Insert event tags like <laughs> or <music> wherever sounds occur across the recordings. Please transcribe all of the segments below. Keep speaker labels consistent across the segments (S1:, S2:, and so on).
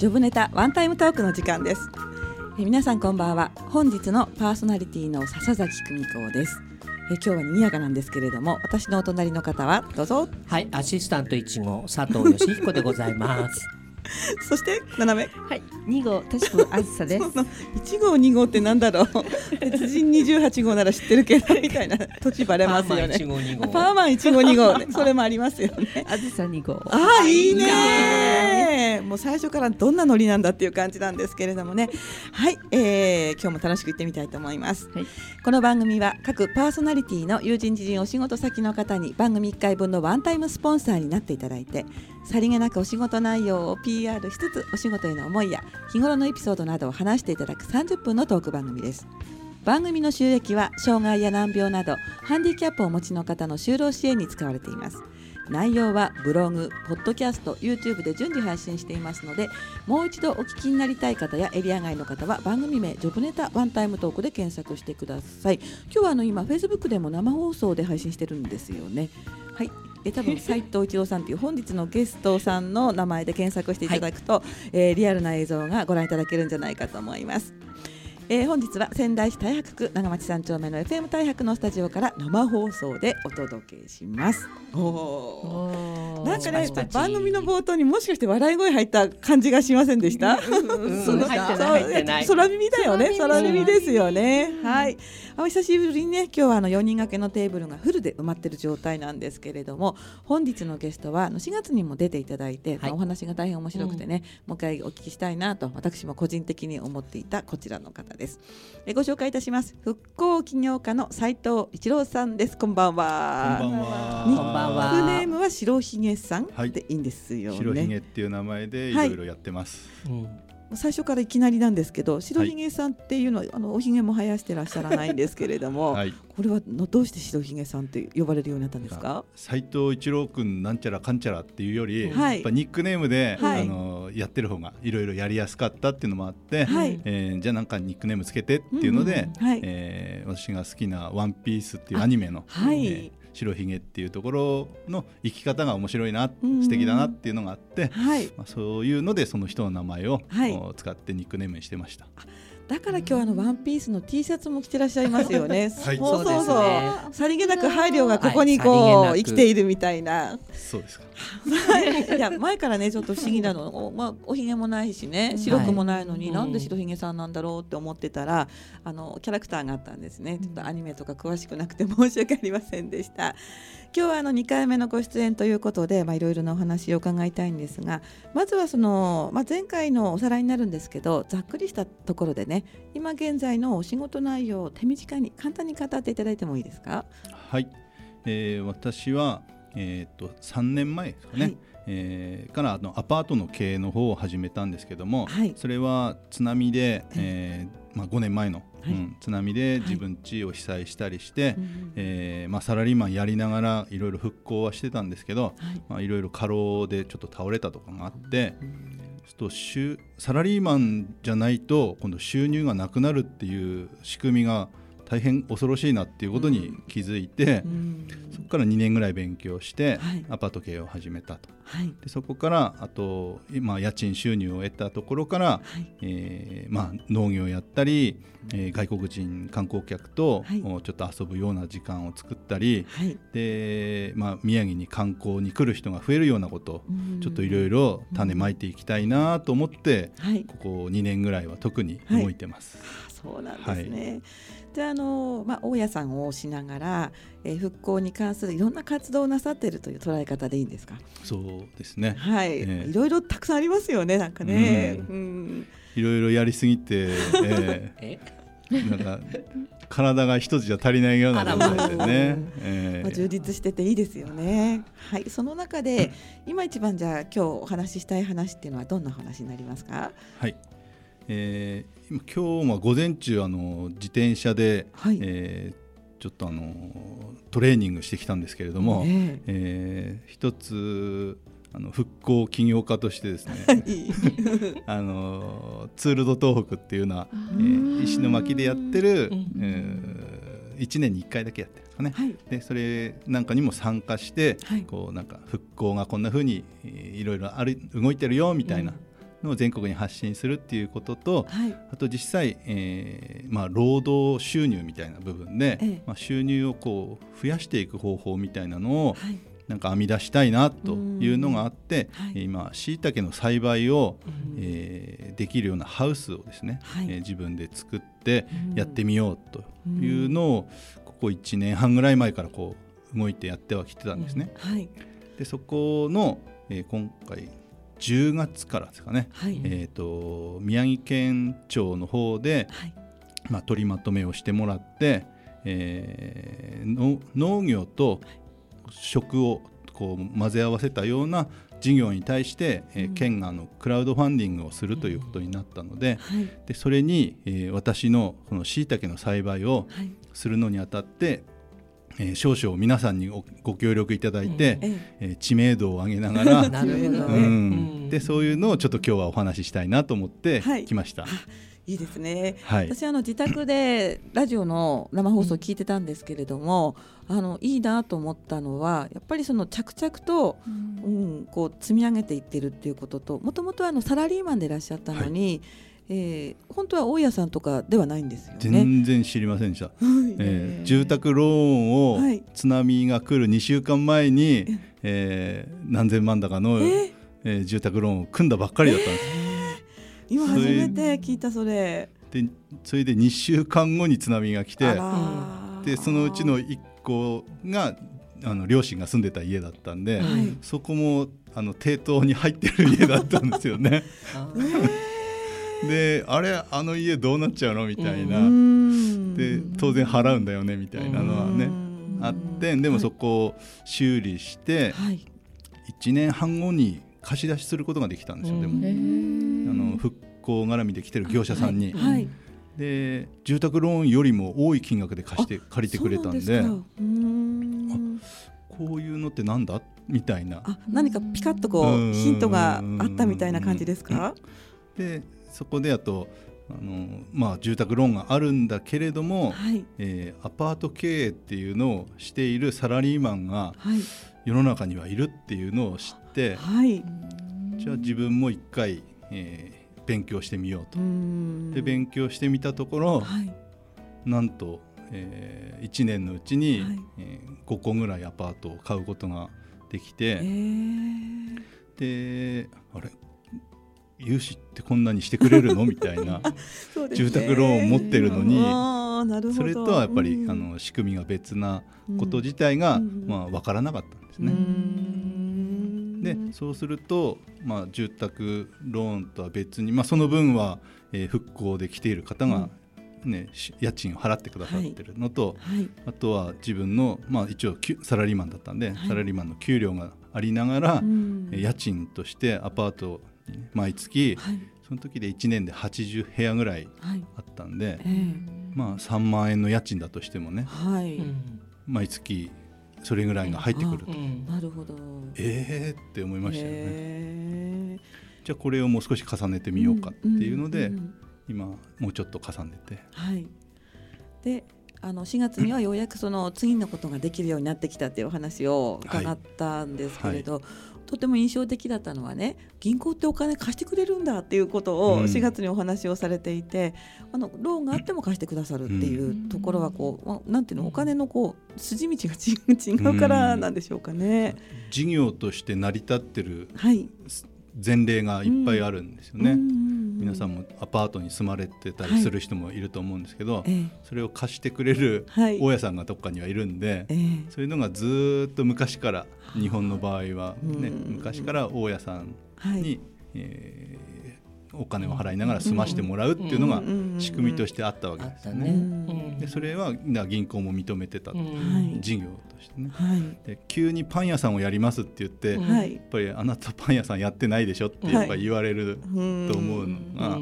S1: ジョブネタワンタイムトークの時間です。え皆さんこんばんは。本日のパーソナリティの笹崎久美子です。え今日は賑やかなんですけれども私のお隣の方はどうぞ。
S2: はい、アシスタント一号佐藤義彦でございます。<laughs>
S1: そして斜め。
S3: はい、二号田代あずさです。
S1: 1号2号ってなんだろう。<laughs> 別人28号なら知ってるけどみたいな。土地バレますよね。
S2: 一号二号。
S1: あパーマン1号2号ね。それもありますよね。
S3: あずさ二号。
S1: ああいいねもう最初からどんなノリなんだっていう感じなんですけれどもね。はい、えー、今日も楽しく行ってみたいと思います、
S3: はい。
S1: この番組は各パーソナリティの友人知人お仕事先の方に番組1回分のワンタイムスポンサーになっていただいてさりげなくお仕事内容を PR しつつお仕事への思いや日頃のエピソードなどを話していただく30分のトーク番組です。番組の収益は障害や難病などハンディキャップをお持ちの方の就労支援に使われています内容はブログ、ポッドキャスト、YouTube で順次配信していますのでもう一度お聞きになりたい方やエリア外の方は番組名ジョブネタワンタイムトークで検索してください。今日はあの今 Facebook でも生放送で配信してるんですよね。はい。え多分 <laughs> 斉藤一郎さんという本日のゲストさんの名前で検索していただくと、えーリアルな映像がご覧いただけるんじゃないかと思いますえー本日は仙台市太白区長町三丁目の FM 太白のスタジオから生放送でお届けします。おーなんかね番組の冒頭にもしかして笑い声入った感じがしませんでした？
S2: うん
S1: その
S2: 入ってない
S1: そう
S2: 入ってない
S1: 空耳だよね。
S3: 空耳
S1: 空耳ですよね。はい。お久しぶりにね今日はあの4人掛けのテーブルがフルで埋まってる状態なんですけれども本日のゲストはあの4月にも出ていただいて、まあお話が大変面白くてね、もう一回お聞きしたいなと私も個人的に思っていたこちらの方です。えご紹介いたします復興起業家の斉藤一郎さんです。こんばんは。
S4: こんばんは。
S1: ニッ
S2: は
S1: クネームは白ひげさん
S4: はい
S1: でいいんですよね。
S4: 白ひげっていう名前でい
S1: はい
S4: ろいろやってます。
S2: うん
S1: 最初からいきなりなんですけど白ひげさんっていうのは、あのおひげも生やしてらっしゃらないんですけれども、<laughs>
S4: はい。
S1: これはのどうして白ひげさんって呼ばれるようになったんですか？
S4: 斉藤一郎くんなんちゃらかんちゃらっていうより、
S1: はい
S4: やっぱニックネームで、
S1: はい
S4: あのやってる方がいろいろやりやすかったっていうのもあって、
S1: はい。
S4: えーじゃあなんかニックネームつけてっていうので、
S1: うんうんはい。
S4: えー私が好きなワンピースっていうアニメの、
S1: はい。
S4: えー白ひげっていうところの生き方が面白いな、
S1: うん
S4: 素敵だなっていうのがあって、
S1: はい。
S4: まあ、そういうのでその人の名前を、
S1: はい。
S4: お使ってニックネームにしてました。
S1: だから今日あのワンピースの T シャツも着てらっしゃいますよね。<laughs>
S4: はい
S1: そうそう
S2: そう
S1: さりげなく配慮がここに
S2: はい
S1: こう、生きているみたいな。
S4: そうですか。<laughs>
S1: いや前からねちょっと不思議なの、おまあおひげもないしね白くもないのに、
S2: はい
S1: なんで白ひげさんなんだろうって思ってたらあのキャラクターがあったんですね。ちょっとアニメとか詳しくなくて申し訳ありませんでした。今日はあの2回目のご出演ということで、まあ、いろいろなお話を伺いたいんですがまずはその、まあ、前回のおさらいになるんですけどざっくりしたところでね今現在のお仕事内容を手短に簡単に語っていただいてもいいですか？
S4: はい、えー私は、えー、と3年前ですかね、
S1: はい
S4: えーからあのアパートの経営の方を始めたんですけども、
S1: はい。
S4: それは津波で、えー。まあ、5年前の、
S1: はい。
S4: うん津波で自分家を被災したりして、
S1: うん
S4: えーまあ、サラリーマンやりながらいろいろ復興はしてたんですけど、
S1: はい。
S4: ろいろ過労でちょっと倒れたとかがあって、ちょっと収サラリーマンじゃないと今度収入がなくなるっていう仕組みが大変恐ろしいなっていうことに気づいて、
S1: うん。
S4: そこから2年ぐらい勉強して、
S1: はい。
S4: アパート経営を始めたと。
S1: はい。
S4: でそこからあと今家賃収入を得たところから、
S1: はい。
S4: えーまあ、農業やったり、えー外国人観光客と、
S1: はい。
S4: おちょっと遊ぶような時間を作ったり
S1: はい。
S4: で、まあ、宮城に観光に来る人が増えるようなことちょっといろいろ種まいていきたいなと思って、
S1: はい。
S4: ここ2年ぐらいは特に動いてます。
S1: あそうなんですね。であのまあ大家さんをしながら、えー復興に関するいろんな活動をなさっているという捉え方でいいんですか？
S4: そうですね
S1: はい、
S4: ええ
S1: いろいろたくさんありますよねなんかね。
S4: う
S1: うん
S4: いろいろやりすぎて、<laughs> え
S2: え
S4: ーなんか体が一つじゃ足りないような状態でね。え
S1: まあ、
S4: ー
S1: 充実してていいですよね。はい、その中で今一番じゃあ今日お話ししたい話っていうのはどんな話になりますか？
S4: はい。えー今今日も午前中あの自転車で、
S1: はい。
S4: えーちょっとあのトレーニングしてきたんですけれども、
S1: え
S4: え。ー一つあの復興起業家としてですね <laughs> <laughs> あのツール・ド・東北っていうのは、えー石巻でやってる、
S2: うん。
S4: え1年に1回だけやってるんですかね。
S1: はい。
S4: でそれなんかにも参加して、
S1: はい。
S4: こうなんか復興がこんな風にえーいろいろある動いてるよみたいな、のを全国に発信するっていうことと
S1: はい。
S4: あと実際、えーまあ、労働収入みたいな部分で、
S1: ええ。
S4: まあ、収入をこう増やしていく方法みたいなのを
S1: はい。
S4: なんか編み出したいなというのがあって
S1: うん。はい。
S4: 今しいたけの栽培を、
S1: うん。
S4: えーできるようなハウスをですね、
S1: はい。
S4: えー自分で作って
S1: うん。
S4: やってみようというのをここ1年半ぐらい前からこう動いてやってはきてたんですね。
S1: はい。
S4: でそこの、えー今回10月からですかね、
S1: はい。
S4: えー、と宮城県庁の方で、
S1: はい。
S4: まあ、取りまとめをしてもらって、えーの農業と食をこう混ぜ合わせたような事業に対して、えー
S1: うん。
S4: 県があのクラウドファンディングをするということになったので
S1: はい。
S4: でそれに、えー私のこのしいたけの栽培を
S1: はい。
S4: するのにあたって、えー少々皆さんにごご協力いただいて、
S1: ええ
S4: えー知名度を上げながら <laughs>
S2: なるほどね。
S4: う
S2: うん。
S4: ん、でそういうのをちょっと今日はお話ししたいなと思って
S1: はい。
S4: 来ました。
S1: いいですね。
S4: はい、
S1: 私あの自宅でラジオの生放送を聞いてたんですけれども、あのいいなと思ったのはやっぱりその着々と、うん、こう積み上げていってるっていうことともともとあのサラリーマンでいらっしゃったのに、えー本当は大家さんとかではないんですよね。
S4: 全然知りませんでした。
S1: はい
S4: えー住宅ローンを
S1: はい
S4: 津波が来る2週間前に、えー何千万だかの、えー住宅ローンを組んだばっかりだったんです。
S1: 今初めて聞いたそれ。
S4: でそれで2週間後に津波が来てでそのうちの1個があの両親が住んでた家だったんで、
S1: はい
S4: そこもあの抵当に入ってる家だったんですよね。
S2: あ <laughs>
S4: であれあの家どうなっちゃうのみたいな、
S1: うん。
S4: で当然払うんだよねみたいなのはね、
S1: うん。
S4: あってでもそこを修理して
S1: はい。
S4: 1年半後に貸し出しすることができたんですよ、でも、あの復興絡みで来てる業者さんに、
S1: はい。
S4: で住宅ローンよりも多い金額で貸して借りてくれたんで。こういうのってなんだ？みたいな。
S1: あ何かピカッとこ
S4: うん。
S1: うヒントがあったみたいな感じですか？
S4: でそこであとあの、まあ、住宅ローンがあるんだけれども、
S1: はい。
S4: えーアパート経営っていうのをしているサラリーマンが
S1: はい。
S4: 世の中にはいるっていうのを知って
S1: はい。
S4: じゃあ自分も一回、えー勉強してみようと。で勉強してみたところ
S1: はい。
S4: なんと、え1年のうちに、
S1: はい。
S4: え5個ぐらいアパートを買うことができ
S1: え
S4: て、
S1: ー。
S4: であれ？融資ってこんなにしてくれるの？みたいな。<laughs>
S1: ね。
S4: 住宅ローンを持ってるのに。それとはやっぱり、
S1: うん。
S4: あの仕組みが別なこと自体が、
S1: うん。
S4: まあ、分からなかったんですね。
S1: ん。
S4: でそうすると、まあ、住宅ローンとは別に、まあ、その分は、えー復興で来ている方が、ねし家賃を払ってくださってるのと、
S1: はい。
S4: あとは自分の、まあ、一応サラリーマンだったんで、
S1: はい。
S4: サラリーマンの給料がありながら、
S1: うん。
S4: えー家賃としてアパートにね毎月、
S1: はい。
S4: その時で1年で80部屋ぐらい
S1: はい。
S4: あったんで
S1: え、え。
S4: まあ、3万円の家賃だとしてもね
S1: はい。
S2: うん。
S4: 毎月それぐらいが入ってくると、
S2: うん
S1: なるほど。
S4: えーって思いましたよね。
S1: へー。
S4: じゃあこれをもう少し重ねてみようかっていうので、
S1: んん
S4: 今もうちょっと重ねて。
S1: はい。で、あの4月にはようやくその次のことができるようになってきたっていうお話を伺ったんですけれど、とても印象的だったのはね、銀行ってお金貸してくれるんだっていうことを
S4: うん
S1: 4月にお話をされていて、あのローンがあっても貸してくださるっていうところはこう、まなんていうのお金のこう筋道が違う違うからなんでしょうかね。
S4: 事業として成り立ってる
S1: はい。
S4: 前例がいっぱいあるんですよね。皆さん
S1: も、
S4: もアパートに住まれてたりする人もいると思うんですけど、
S1: ええ。
S4: それを貸してくれる
S1: はい。
S4: 大家さんがどっかにはいるんで、
S1: ええ。
S4: そういうのがずーっと昔から日本の場合はね
S1: うん。
S4: 昔から大家さん
S1: はい。
S4: に、えーお金を払いながら済ましてもらうっていうのが仕組みとしてあったわけ。ですよね。でそれは銀行も認めてた、
S1: はい
S4: 事業としてね。
S1: はい。
S4: で急にパン屋さんをやりますって言って、や。っぱりあなたパン屋さんやってないでしょってやっぱり言われる、
S1: と
S4: と思うのが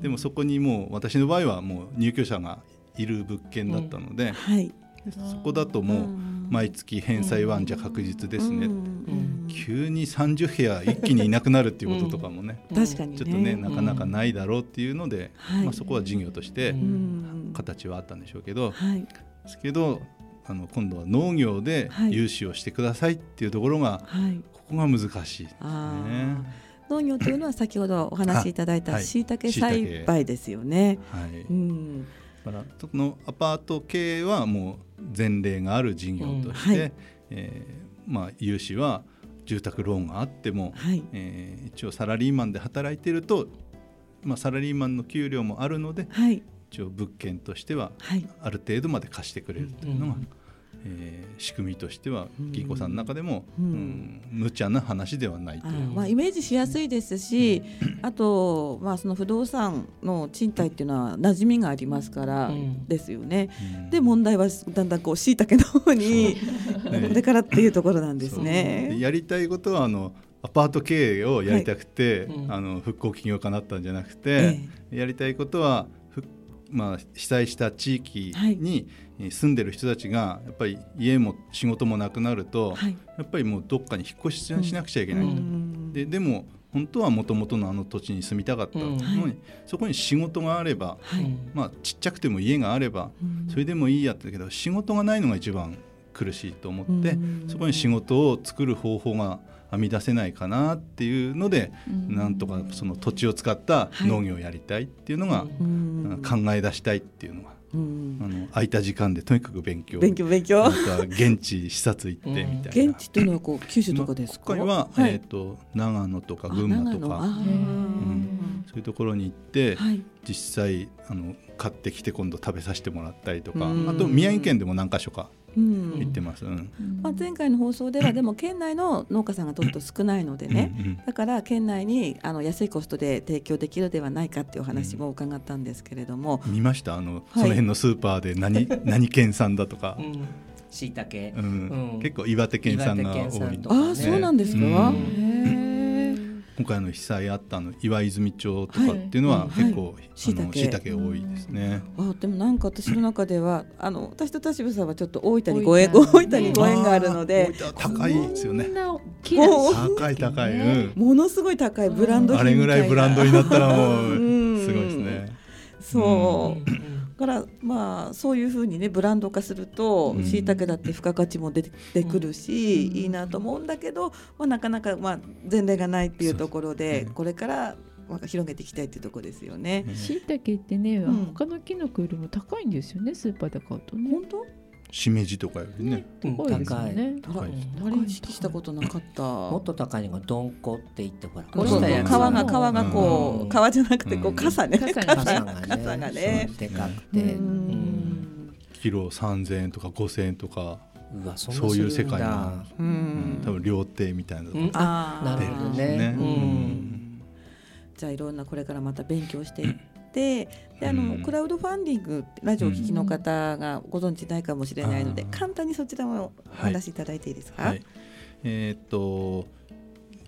S4: でもそこにもう私の場合はもう入居者がいる物件だったので、
S1: はい。
S4: でそこだともう毎月返済はじゃ確実ですね、
S1: うん。
S4: 急に30部屋一気にいなくなるっていうこととかもね、
S1: 確かにね。
S4: ちょっとねなかなかないだろうっていうので、
S1: はい。
S4: まあ、そこは事業として
S1: うん。
S4: 形はあったんでしょうけど、
S1: はい。
S4: ですけどあの今度は農業で
S1: はい。
S4: 融資をしてくださいっていうところが、
S1: はい。
S4: ここが難しいですね。
S1: 農業というのは先ほどお話しいただいた
S4: はい。
S1: 椎茸栽培ですよね。
S4: はい、
S1: うん、
S4: だから。そのアパート系はもう前例がある事業として、
S1: うんはい
S4: えーまあ、融資は住宅ローンがあっても、
S1: はい、
S4: えー一応サラリーマンで働いてると、まあ、サラリーマンの給料もあるので
S1: はい、
S4: 一応物件としては
S1: はい、
S4: ある程度まで貸してくれるというのが、
S2: うん
S4: えー仕組みとしては銀行さんの中でも、
S1: う
S4: うんん無茶な話ではないと。
S1: あ
S4: い
S1: まあ、イメージしやすいですし、あと、まあ、その不動産の賃貸っていうのは馴染みがありますから
S2: うん。
S1: ですよね。
S4: うん。
S1: で問題はだんだんこう椎茸の方に
S4: ね。<laughs>
S1: これからっていうところなんですね。
S4: やりたいことはあのアパート経営をやりたくて、
S2: はい。うん
S4: あの復興起業家になったんじゃなくて、やりたいことはふまあ、被災した地域にえー住んでる人たちがやっぱり家も仕事もなくなると、
S1: はい、
S4: やっぱりもうどっかに引っ越ししなくちゃいけない、
S1: うん。
S4: ででも本当はもともとのあの土地に住みたかったのに、
S2: うん。
S4: そこに仕事があれば、
S1: はい。
S4: まあ、ちっちゃくても家があれば
S1: うん。
S4: それでもいいやってだけど仕事がないのが一番苦しいと思って、
S1: うん。
S4: そこに仕事を作る方法が編み出せないかなっていうので、なんとかその土地を使った農業をやりたいっていうのが、
S1: うん。
S4: 考え出したいっていうのが、
S1: うん。
S4: あの空いた時間でとにかく勉強。
S1: 勉強勉強。
S4: また現地視察行ってみたいな。
S1: 現地というのはこう九州とかですか、
S4: 今回は、
S1: はい。
S4: えー、と長野とか
S1: あ
S4: 群馬とか。
S1: 長野。あー。
S4: ん。そういうところに行って、
S1: はい。
S4: 実際あの買ってきて今度食べさせてもらったりとか、
S1: うん。
S4: あと宮城県でも何か所か
S1: うん。
S4: 行ってます。うん。
S1: まあ、前回の放送では <clears throat> でも県内の農家さんがちょっと少ないのでね、
S4: うんうん
S1: だから県内にあの安いコストで提供できるではないかっていうお話も伺ったんですけれども、
S4: 見ました？あの、その辺のスーパーで何 <laughs> 何県産だとか、
S2: しいたけ
S4: うん。
S2: うん。
S4: 結構岩手県産が多い。
S1: ああそうなんですか、
S4: うん。
S1: へえ
S4: 今回の被災あったあの岩泉町とかっていうのは
S1: はい。
S4: 結構
S1: 椎茸
S4: あの椎茸。多いですね。
S1: あでもなんか私の中ではあの私と田渋さんはちょっと大分にご縁
S3: 大分。
S1: にご縁があるので、
S4: 高いですよね。
S3: こん。な大きな
S1: もう
S4: 高い高い。うん。
S1: ものすごい高いブランド品
S4: あれぐらいブランドになったらもう
S1: うん。
S4: すごいですね。
S1: そう、だからまあそういうふうにねブランド化すると
S4: うん。
S1: しいたけだって付加価値も出てくるし、いいなと思うんだけど、まあ、なかなかまあ前例がないっていうところでこれからまあ広げていきたいっていうところですよね。
S3: しいたけってね、
S1: うん。
S3: 他のキノコよりも高いんですよねスーパーで買うとね。
S1: 本当？
S4: しめじとかよりね。
S2: うん
S3: 高い。ですよね。
S1: あら、
S4: はい。
S1: あれ意識したことなかった。
S2: もっと高いのがどんこって言ってほら。
S1: これ皮が皮がこう、
S2: うん。
S1: 皮じゃなくてこう
S4: うん。
S1: 傘ね、
S3: 傘
S2: がね。
S1: 傘がね。
S2: そう。でかく
S1: う
S2: て、
S1: ん。
S4: キロ3000円とか5000円とか
S2: そ
S4: ういう世界な多分料亭みたいな
S1: あー
S2: なるほどね。
S1: じゃあいろんなこれからまた勉強しててであの、
S4: うん。
S1: クラウドファンディングラジオをお聞きの方がご存知ないかもしれないので、
S4: うん。
S1: 簡単にそちらもお話しいただいていいですか？
S4: はい。えーっと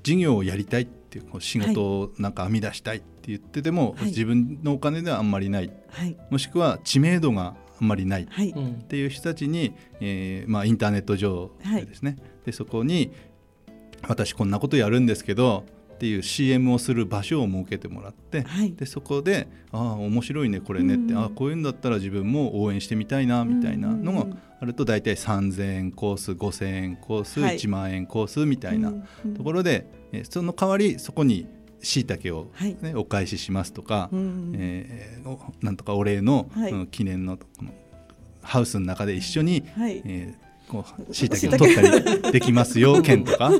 S4: 事業をやりたいっていう仕事をなんか編み出したいって言ってても、
S1: はい。
S4: 自分のお金ではあんまりない。
S1: はい。
S4: もしくは知名度があんまりないっていう人たちに、えーまあ、インターネット上でですね、でそこに私こんなことやるんですけどっていう CM をする場所を設けてもらって
S1: はい。
S4: でそこで「ああ面白いねこれね」って「
S1: うん
S4: ああこういうんだったら自分も応援してみたいな」みたいなのがあると大体3,000円コース5,000円コース、
S1: はい。
S4: 1万円コースみたいなとこ
S1: ろ
S4: ろで、えーその代わりそこにしいたけを、
S1: はい。
S4: ねお返ししますとか、
S1: うん
S4: えーおなんとかお礼の、
S1: はい。
S4: うん記念のハウスの中で一緒に
S1: はい、
S4: えーこう椎茸を取ったりできますよ県とか。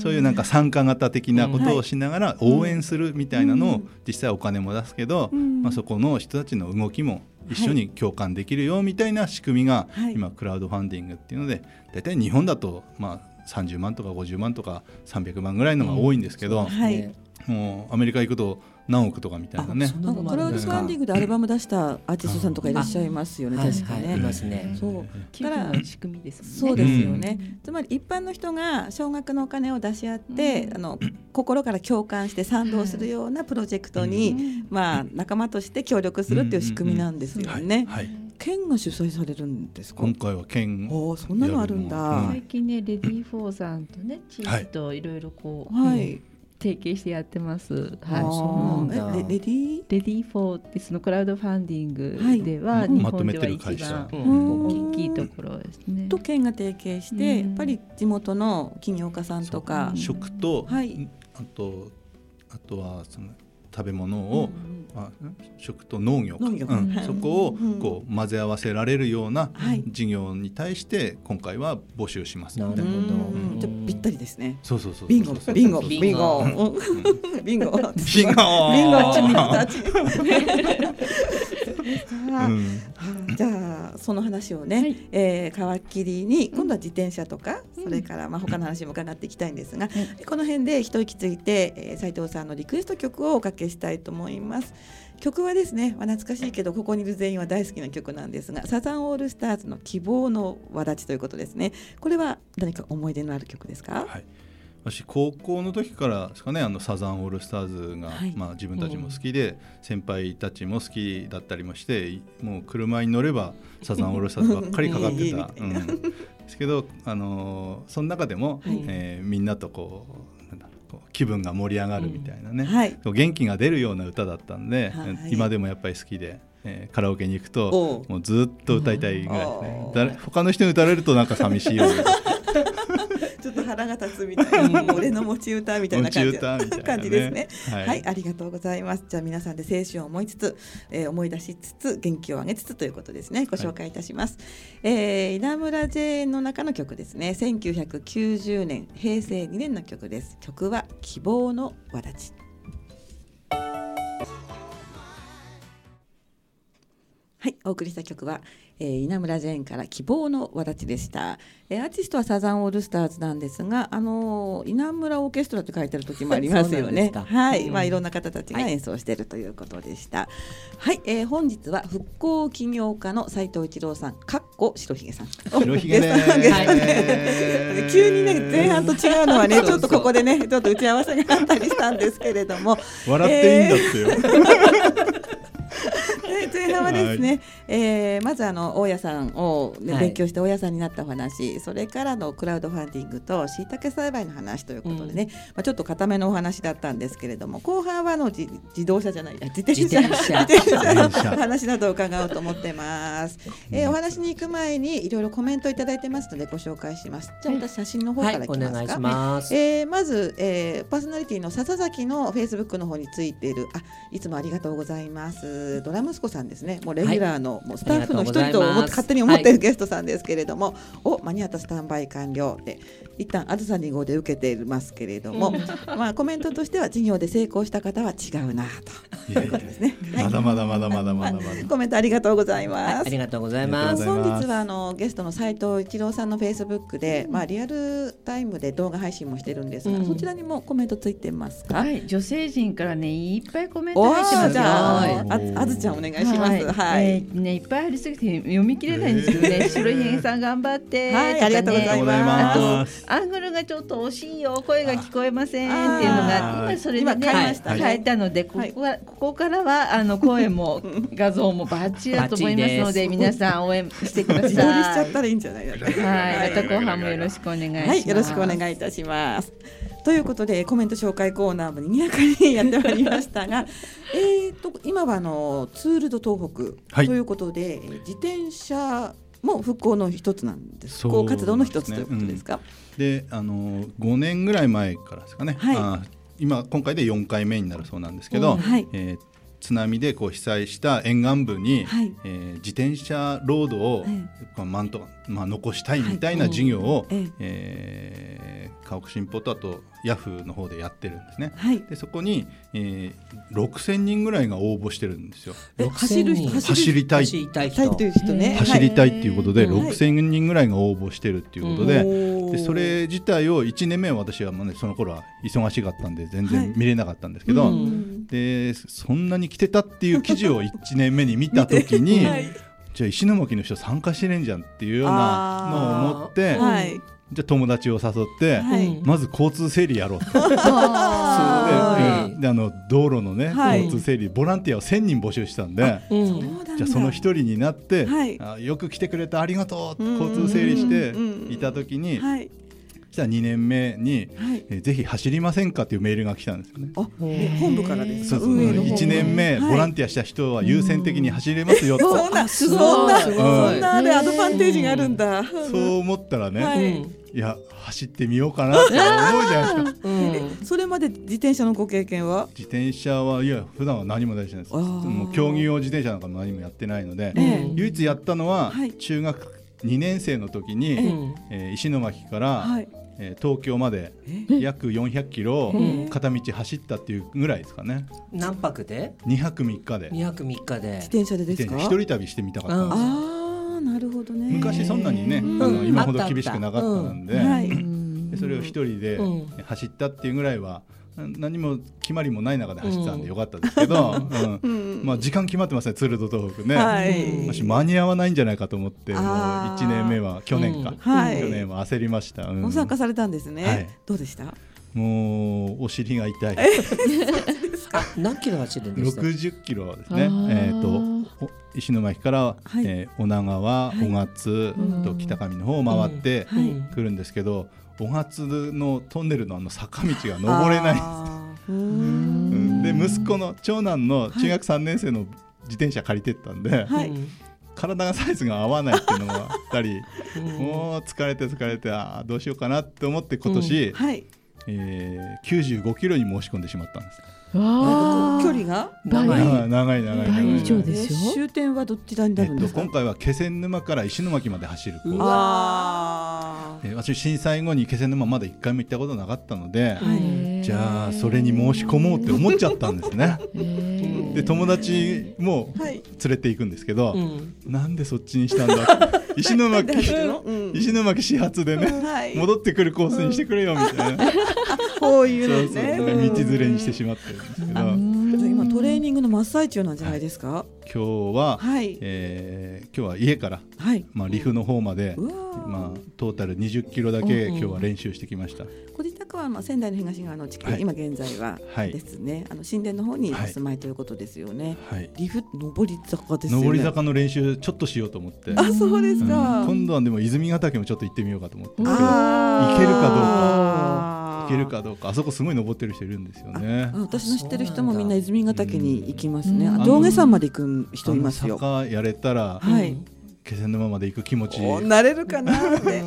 S4: そういうなんか参加型的なことをしながら応援するみたいなのを
S1: うん。
S4: 実際お金も出すけど、
S1: うん。
S4: まあ、そこの人たちの動きも一緒に共感できるよみたいな仕組みが
S1: はい。
S4: 今クラウドファンディングっていうので大体日本だとまあ30万とか50万とか300万ぐらいのが多いんですけど、
S1: はい。
S4: もうアメリカ行くと何億とかみたいなね。
S1: なんかクラウドファンディングでアルバム出したアーティストさんとかいらっしゃいますよね、
S2: はい
S1: 確かね。
S2: はいい。ますね。
S1: そう。
S3: 寄付の仕組みです
S1: そうですよね、つまり一般の人が少額のお金を出し合って、
S3: うん。
S1: あの心から共感して賛同するようなプロジェクトに、
S3: うん。
S1: まあ、仲間として協力するっていう仕組みなんですよ
S4: はい。
S1: ね。
S4: はい。
S1: 県が主催されるんですか？
S4: 今回は県
S1: おーそんなのあるんだ。
S3: 最近ねレディー・フォーさんとね地域といろいろこう、
S1: はい。
S3: 提携してやってます。
S1: あ
S3: はい。
S2: そうなん
S1: レレディー？
S3: レディー・フォーってそのクラウドファンディングでは、
S4: はい。
S3: 日
S4: まとめて
S3: 本では一
S4: る会社
S3: 番
S2: うん。
S3: 大きいところですね。
S1: と県が提携して、
S3: うん。
S1: やっぱり地元の企業家さんとか。
S4: 食と、
S1: はい。
S4: あとあとはその食べ物を、あん食と農業か。
S1: 農業
S4: うん。
S1: はい。
S4: そこを
S1: うん。
S4: こう混ぜ合わせられるような
S1: はい。
S4: 事業に対して今回は募集します。ので
S2: なるほど。
S1: うん。じゃあぴったりですね。
S4: そうそうそう
S1: ビンゴ。ビンゴ。ビンゴ。うんビンゴ。
S4: ビンゴ。
S1: ビンゴ。あっち見た。あっち
S4: うん <laughs>
S1: じゃあその話をね、
S3: はい。
S1: えー皮切りに今度は自転車とか、それからまあ他の話も伺っていきたいんですが、この辺で一息ついて、えー斉藤さんのリクエスト曲をおかけしたいと思います。曲はですね、まあ、懐かしいけどここにいる全員は大好きな曲なんですがサザンオールスターズの希望の輪立ちということですね。これは何か思い出のある曲ですか、
S4: はい私高校の時からですかねあのサザンオールスターズが、
S1: はい。
S4: まあ、自分たちも好きで、先輩たちも好きだったりもしてもう車に乗ればサザンオールスターズばっかりかかってた、<laughs>
S1: うん
S4: うん。ですけど、あのーその中でも、
S1: はい。
S4: えーみんなとこうなんだろうこう気分が盛り上がるみたいなね、
S1: はい。
S4: こう元気が出るような歌だったんで、
S1: はい。
S4: 今でもやっぱり好きで。えーカラオケに行く
S1: お
S4: と
S1: う。
S4: もうずっと歌いたいぐらいですね。
S1: おう
S4: 誰他の人に歌われるとなんか寂しいような <laughs> <laughs>
S1: ちょっと腹が立つみたいな俺の持ち歌みたいな感じ
S4: ね
S1: 感じですね
S4: はい
S1: はい、ありがとうございます。じゃあ皆さんで青春を思いつつ、えー思い出しつつ元気を上げつつということですね。ご紹介いたします。えー稲村ジェーンの中の曲ですね。1990年平成2年の曲です。曲は希望の輪立ち。はい、お送りした曲は、えー稲村ジェーンから希望の輪立ちでした、えーアーティストはサザンオールスターズなんですが、あのー稲村オーケストラって書いてある時もありますよね。はい、
S2: うん
S1: まあいろんな方たちが演奏しているということでした。はい、えー本日は復興起業家の斉藤一郎さん、かっこ白ひげさん。
S4: 白ひげね <laughs>
S1: 急にね前半と違うのはねちょっとここでねちょっと打ち合わせがあったりしたんですけれども、
S4: 笑っていいんだってよ。<laughs>
S1: ね前半はですね、えーまずあの大家さんを、ね
S2: はい。
S1: 勉強して大家さんになったお話それからのクラウドファンディングとしいたけ栽培の話ということでね、まあ、ちょっと固めのお話だったんですけれども後半はあの自自動車じゃないや自転車。
S2: 自転車。<laughs>
S1: の話などを伺おうと思ってます、えーお話に行く前にいろいろコメントいただいてますのでご紹介します。じゃあ私写真の方
S2: はい
S1: からいきますか、
S2: お願いします。
S1: えーまず、えーパーソナリティの笹崎のフェイスブックの方についている。あいつもありがとうございます。ドラさんですね。もうレギュラーの、もうスタッフの一人と勝手に思っているゲストさんですけれども、お間に合ったスタンバイ完了。で一旦あずさ2号で受けていますけれども、まあコメントとしては事業で成功した方は違うなと。
S4: いやいや
S1: ですね、はい。
S4: まだまだまだまだまだまだ。<laughs>
S1: コメントありがとうございます、
S2: ありがとうござい
S4: あ
S2: ます。
S1: 本日はあのゲストの斉藤一郎さんのフェイスブックで、まあリアルタイムで動画配信もしてるんですが、
S2: うん。
S1: そちらにもコメントついてますか？
S3: はい、女性陣からねいっぱいコメント入ってますよ。
S1: じゃあ、
S2: はい。
S1: ああずちゃんお願いします。はい。
S3: えーねいっぱいありすぎて読み切れないんですけどね。白ひげさん頑張って、
S1: はいありがとうございます
S3: アングルがちょっと惜しいよ声が聞こえませんっていうのが今それでね
S1: 今変えました
S4: ね
S3: 変えたのでここはここからはあの声も画像もバッチリだと思いますので皆さん応援してください。
S1: 自撮りしちゃったらいいんじゃないですか。
S3: はい、また後半もよろしくお願いします。
S1: はい、よろしくお願いいたします。ということでコメント紹介コーナーも賑やかにやってまいりましたが、<laughs> えっと今はあのツールド東北
S4: はい
S1: ということで、えー自転車も復興の一つなんです。復興活動の一つということですか？
S4: で、あの5年ぐらい前からですかね。
S1: はい
S4: あ今今回で4回目になるそうなんですけど、
S1: うんはい
S4: えー津波でこう被災した沿岸部に、
S1: はい。
S4: えー自転車ロードを、
S1: え
S4: こうなんとかまあ残したいみたいな事業を、家屋新報とあとヤフーの方でやってるんですね。
S1: はい。
S4: でそこに、えー、6000人ぐらいが応募してるんですよ。
S1: え走る人
S2: 6000人。
S4: 走りたい。
S2: 走りたい
S1: いう人ね。
S4: 走りたいっていうことで、
S1: うん
S4: 6000人ぐらいが応募してるっていうことで,、でそれ自体を1年目は私はもう、ね、その頃は忙しかったんで全
S1: はい。
S4: 然見れなかったんですけど、
S1: うん
S4: でそんなに来てたっていう記事を1年目に見た時に、<laughs>
S1: はい。
S4: じゃあ石巻の人参加してねえんじゃんっていうようなのを思って、
S1: はい。
S4: じゃあ友達を誘って、
S1: はい。
S2: うん
S4: まず交通整理やろうと。<laughs> でであの道路のね、
S1: はい。
S4: 交通整理ボランティアを1000人募集したんで。
S2: うん。
S4: じゃあその一人になって、
S1: はい。
S4: あよく来てくれてありがとう
S1: うん。
S4: 交通整理して
S1: うん
S4: いた時に、
S1: はい。
S4: じゃあ2年目に、
S1: はい。
S4: えーぜひ走りませんかっていうメールが来たんですよね。
S1: あ、え本部からですか？
S4: そうそう。
S1: 運営の方
S4: 1年目、
S1: はい。
S4: ボランティアした人は優先的に走れますよと、
S1: そんな、
S2: すごい
S1: そんな、
S2: すごい
S1: そんなあれアドバンテージがあるんだ。
S4: そう思ったらね、
S1: はい。
S2: うん
S4: いや走ってみようかなって思うじゃないですか。<laughs>
S2: うん。
S1: それまで自転車のご経験は？
S4: 自転車はいや普段は何も大事ないですもう競技用自転車なんかも何もやってないので、
S1: ええ。
S4: 唯一やったのは
S1: はい。
S4: 中学2年生の時に、
S2: うん
S4: えー石巻から、
S1: はい
S4: えー東京まで
S1: え？
S4: 約400キロ
S1: ええ
S4: 片道走ったっていうぐらいですかね。
S2: 何泊で
S4: ？2泊3日で。
S2: 2泊3日で。
S1: 自転車でですか？
S4: 一人旅してみたかったんですよ。
S1: ああなるほどね。
S4: 昔そんなにね、
S1: うん。
S4: あの今ほど厳しくなかったので,、
S1: はい。
S3: うん
S4: でそれを一人で
S2: うん。
S4: 走ったっていうぐらいは何も決まりもない中で走ってたんでよかったですけど、うん。
S1: うん。
S4: まあ、時間決まってますね鶴と東北ね、
S1: はい。
S4: もし間に合わないんじゃないかと思ってもう
S1: あー
S4: 1年目は去年か、
S2: うん。
S1: はい。
S4: 去年は焦りました、うん。
S1: ご参加されたんですね、
S4: はい。
S1: どうでした？
S4: もうお尻が痛い。
S2: あ何キロ走るんでした
S4: ？60キロですね。えー、とお石巻から、
S1: はい。
S4: えー女川、
S1: はい。
S4: 雄勝
S3: うん
S4: と北上の方を回って
S1: はい。
S2: うん
S4: 来るんですけど雄勝のトンネルのあの坂道が登れない。で息子の長男の中学3年生の自転車借りてったんで、
S1: はい。
S2: うん
S4: 体がサイズが合わないっていうのがあったり <laughs>
S2: うん。
S4: もう疲れて疲れてあーどうしようかなって思って今年、
S1: はい。
S4: えー、95キロに申し込んでしまったんです。
S3: わあ
S1: 距離が？
S2: 長い。
S3: 倍
S4: 長い長い長い。
S3: 倍以上ですよ。
S1: え終点はどちらにな
S4: えっと、
S1: るんですか、
S4: 今回は気仙沼から石巻まで走るコース
S2: う
S1: あ
S4: えー私震災後に気仙沼まだ一回も行ったことなかったので、
S1: はい。
S4: じゃあそれに申し込もうって思っちゃったんですね。
S3: へ
S4: で友達も連れて行くんですけど、
S2: うん。
S4: なんでそっちにしたんだ <laughs> 石巻石巻始発でね
S1: はい。
S4: 戻ってくるコースにしてくれよみたいな、<laughs>
S1: こうい
S4: そうう
S1: のね
S4: 道連れにしてしまってるんですけど
S1: ニングの真っ最中なんじゃないですか？
S4: 日は、
S1: はい。
S4: えー今日は家から、
S1: はい。
S4: まあ、リフの方まで、まあ、トータル20キロだけ今日は練習してきました。
S1: ご自宅はまあ仙台の東側の地区、
S4: はい。
S1: 今現在は
S4: はい。
S1: ですね、あの神殿の方にお
S4: はい。
S1: 住まいということですよね。
S4: はい。
S1: リフ上り坂ですよね。
S4: 上り坂の練習ちょっとしようと思って、
S1: あ、そうです
S4: うん。
S1: か。
S4: 今度はでも泉ヶ岳もちょっと行ってみようかと思って。行けるかどう
S1: か。
S4: 行けるかどうかあそこすごい登ってる人いるんですよね
S1: あ。私の知ってる人もみんな泉ヶ岳に行きますね。
S3: うん
S1: あ上下山まで行く人いますよ。
S4: 坂やれたら
S1: はい。
S4: 気仙沼まで行く気持ち
S1: お慣れるかなって。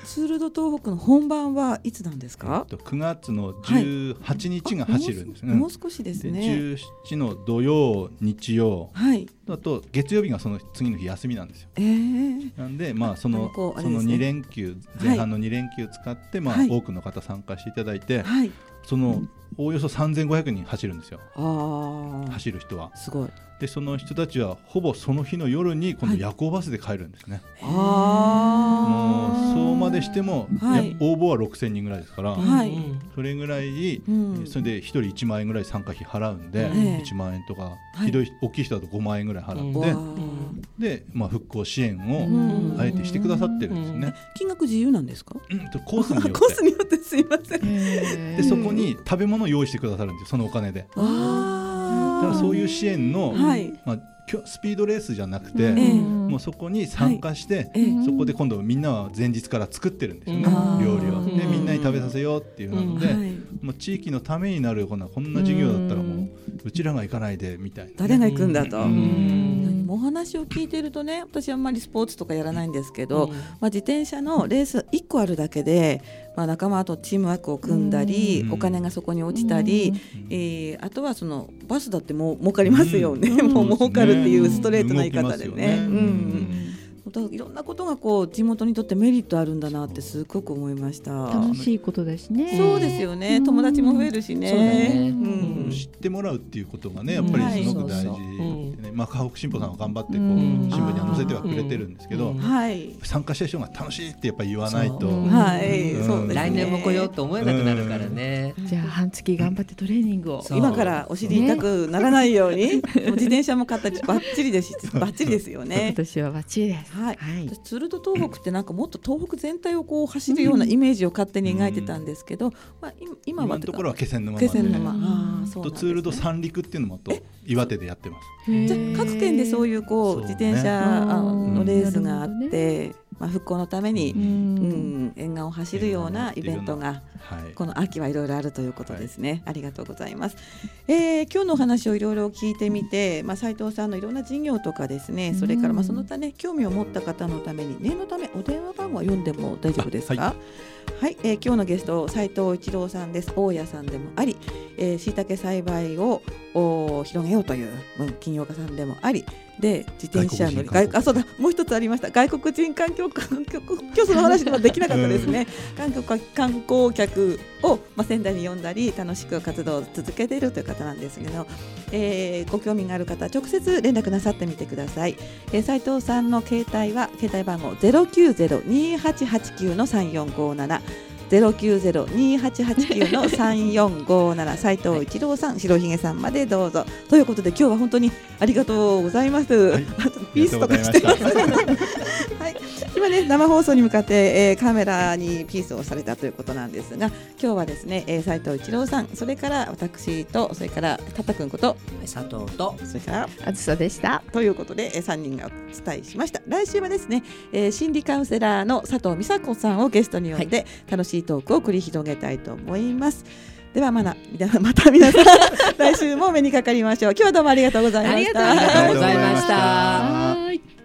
S2: うん
S1: うん。ツール・ド・東北の本番はいつなんですか？
S4: えっと9月の18日が走るんですね。
S1: もう少しです
S4: で
S1: ね。
S4: 17の土曜日曜
S1: はい。
S4: あと月曜日がその次の日休みなんですよ。
S1: ええ
S4: なんでまあそ
S1: あの
S4: のその
S1: こうあれですね
S4: 2連休前半の2連休使ってまあ
S1: はい
S4: 多くの方参加していただいて
S1: はい。
S4: そのおおよそ3500人走るんですよ
S1: ああ。
S4: 走る人は。
S1: すごい。
S4: でその人たちはほぼその日の夜に今度夜行バスで帰るんですね。も
S1: ああ。
S4: しても、
S1: はい。
S4: や応募は6000人ぐらいですから、
S1: はい。
S4: それぐらい、
S1: うん。
S4: それで1人1万円ぐらい参加費払うんで、
S1: ええ。
S4: 1万円とか、
S1: はい。
S4: ひどい大きい人だと5万円ぐらい払
S2: うん。
S4: って、
S1: わあ。
S4: で、まあ、復興支援
S1: うん。
S4: をあえてしてくださってるんですね。
S1: 金額自由なんですか？
S4: うんとコースによって。<laughs>
S1: コースによってすいません。
S4: でそこに食べ物を用意してくださるんですよそのお金で。だ
S1: あ
S4: からそういう支援の、
S1: はい。
S4: まあ、スピードレースじゃなくて、
S1: ええ。
S4: もうそこに参加して、
S1: ええ。
S4: そこで今度みんなは前日から作ってるんですよね、
S2: うん。
S4: 料理を。で
S2: うん。
S4: みんなに食べさせようっていうので、
S1: はい。
S4: もう地域のためになるこんなこんな授業だったらもううちらが行かないでみたいな、
S1: 誰が行くんだと。
S2: うん
S1: お話を聞いてるとね私あんまりスポーツとかやらないんですけど、
S2: うん。
S1: まあ、自転車のレース1個あるだけで、まあ、仲間とチームワークを組んだり、
S4: うん。
S1: お金がそこに落ちたり、
S4: うん。
S1: えーあとはそのバスだってもう儲かりますよね、
S3: うん。
S1: もう儲かるっていうストレートな言い方でね。うんいろんなことがこう地元にとってメリットあるんだなってすごく思いました。
S3: 楽しいことだしね。
S1: そうですよね、
S3: うん。
S1: 友達も増えるしね。
S2: そうだね。
S1: うん。
S4: 知ってもらうっていうことがねやっぱりすごく大事まあ、河北新報さんは頑張ってこう、
S3: うん。
S4: 新聞には載せてはくれてるんですけど、
S2: うん。
S1: はい、
S4: 参加した人が楽しいってやっぱり言わないと、
S1: はい。
S2: 来年も来ようと思えなくなるからね。
S3: じゃあ半月頑張ってトレーニングを。
S1: 今からお尻痛くならないように、自転車も買ったりバッチリですし、バッチリですよね。
S3: 今。年はバッチリです。
S1: はい、
S3: はい。
S1: 私ツールド東北ってなんかもっと東北全体をこう走るようなイメージを勝手に描いてたんですけど、まあ、い今は
S4: ところは気仙沼
S1: 気仙沼、ああそうね。
S4: とツールド三陸っていうのもあと岩手でやってます。
S1: じゃあ各県でそういうこう自転車あの
S3: うん。
S1: レースがあって、まあ、復興のために、
S3: う
S1: うんん、沿岸を走るようなイベントが
S4: はい
S1: この秋はいろいろあるということですね、ありがとうございます、えー今日のお話をいろいろ聞いてみて、まあ、斉藤さんのいろんな事業とかですねそれからまあその他ね興味を持った方のために念のためお電話番号を読んでも大丈夫ですか？
S4: あ
S1: はい、えー今日のゲスト斉藤一郎さんです。大家さんでもありえー椎茸栽培をお広げようといううん金曜家さんでもありで自転車乗り
S4: 外
S1: あそうだもう一つありました。外国人観光観光今日その話ではできなかったですね、韓国観光客を、まあ、仙台に呼んだり楽しく活動を続けているという方なんですけど、えーご興味がある方は直接連絡なさってみてください、えー、斉藤さんの携帯は携帯番号090-2889の3457 090-2889の3457斉藤一郎さん白ひげさんまでどうぞ。ということで今日は本当にありがとうございます、
S4: はい。
S1: あとピースとかして
S4: ありがとうござい
S1: はい、今ね生放送に向かって、えーカメラにピースをされたということなんですが今日はですね、えー、斉藤一郎さんそれから私とそれからたったくんこと
S2: 佐藤と
S1: それから
S3: あずさでした。
S1: ということで、えー、3人がお伝えしました。来週はですね、えー心理カウンセラーの佐藤美佐子さんをゲストに呼んで、楽しいートークを繰り広げたいと思います。ではまだまた皆さん <laughs> 来週も目にかかりましょう。今日はどうも
S3: ありがとうございました。
S2: ありがとうございました。